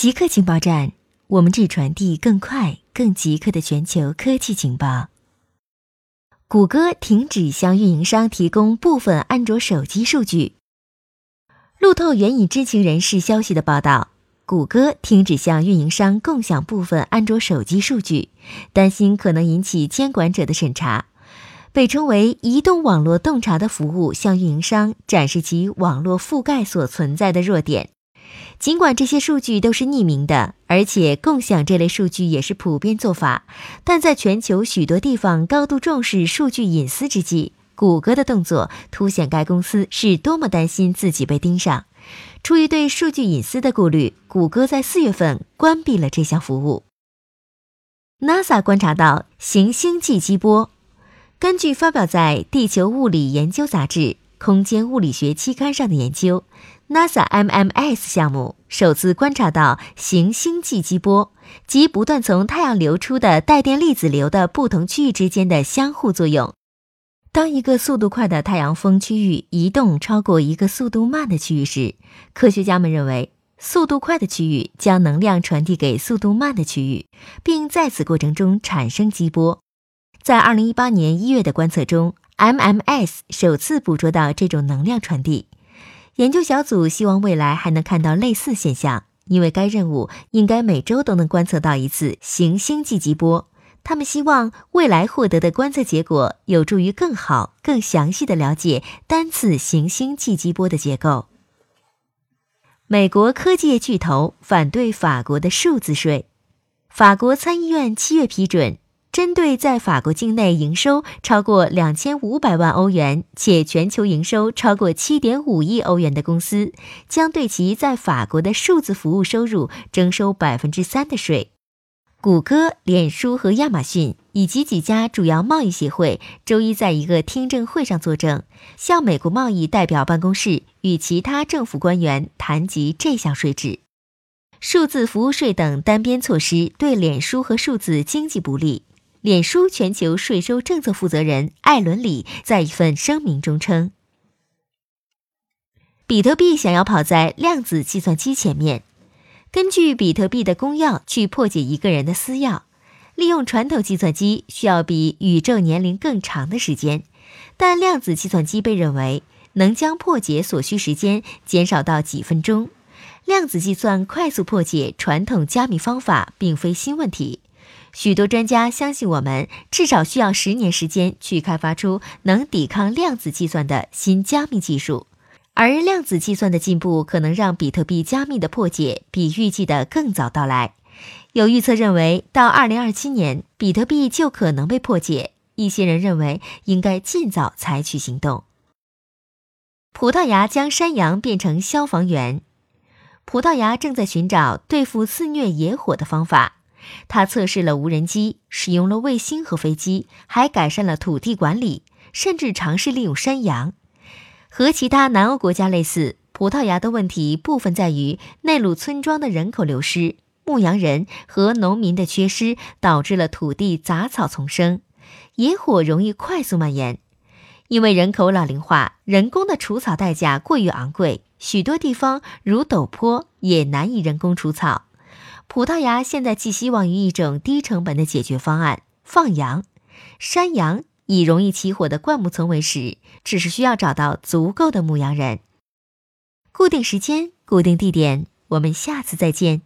极客情报站，我们只传递更快、更极客的全球科技情报。谷歌停止向运营商提供部分安卓手机数据。路透援引知情人士消息的报道，谷歌停止向运营商共享部分安卓手机数据，担心可能引起监管者的审查。被称为移动网络洞察的服务，向运营商展示其网络覆盖所存在的弱点。尽管这些数据都是匿名的，而且共享这类数据也是普遍做法，但在全球许多地方高度重视数据隐私之际，谷歌的动作凸显该公司是多么担心自己被盯上。出于对数据隐私的顾虑，谷歌在四月份关闭了这项服务。NASA 观察到行星际激波，根据发表在《地球物理研究杂志》空间物理学期刊上的研究。NASA MMS 项目首次观察到行星际激波，即不断从太阳流出的带电粒子流的不同区域之间的相互作用。当一个速度快的太阳风区域移动超过一个速度慢的区域时，科学家们认为速度快的区域将能量传递给速度慢的区域，并在此过程中产生激波。在2018年1月的观测中，MMS 首次捕捉到这种能量传递。研究小组希望未来还能看到类似现象，因为该任务应该每周都能观测到一次行星际激波。他们希望未来获得的观测结果有助于更好、更详细的了解单次行星际激波的结构。美国科技业巨头反对法国的数字税，法国参议院七月批准。针对在法国境内营收超过两千五百万欧元且全球营收超过七点五亿欧元的公司，将对其在法国的数字服务收入征收百分之三的税。谷歌、脸书和亚马逊以及几家主要贸易协会周一在一个听证会上作证，向美国贸易代表办公室与其他政府官员谈及这项税制。数字服务税等单边措施对脸书和数字经济不利。脸书全球税收政策负责人艾伦里在一份声明中称：“比特币想要跑在量子计算机前面，根据比特币的公钥去破解一个人的私钥，利用传统计算机需要比宇宙年龄更长的时间，但量子计算机被认为能将破解所需时间减少到几分钟。量子计算快速破解传统加密方法并非新问题。”许多专家相信，我们至少需要十年时间去开发出能抵抗量子计算的新加密技术，而量子计算的进步可能让比特币加密的破解比预计的更早到来。有预测认为，到二零二七年，比特币就可能被破解。一些人认为，应该尽早采取行动。葡萄牙将山羊变成消防员，葡萄牙正在寻找对付肆虐野火的方法。他测试了无人机，使用了卫星和飞机，还改善了土地管理，甚至尝试利用山羊。和其他南欧国家类似，葡萄牙的问题部分在于内陆村庄的人口流失、牧羊人和农民的缺失，导致了土地杂草丛生，野火容易快速蔓延。因为人口老龄化，人工的除草代价过于昂贵，许多地方如陡坡也难以人工除草。葡萄牙现在寄希望于一种低成本的解决方案——放羊。山羊以容易起火的灌木丛为食，只是需要找到足够的牧羊人。固定时间，固定地点，我们下次再见。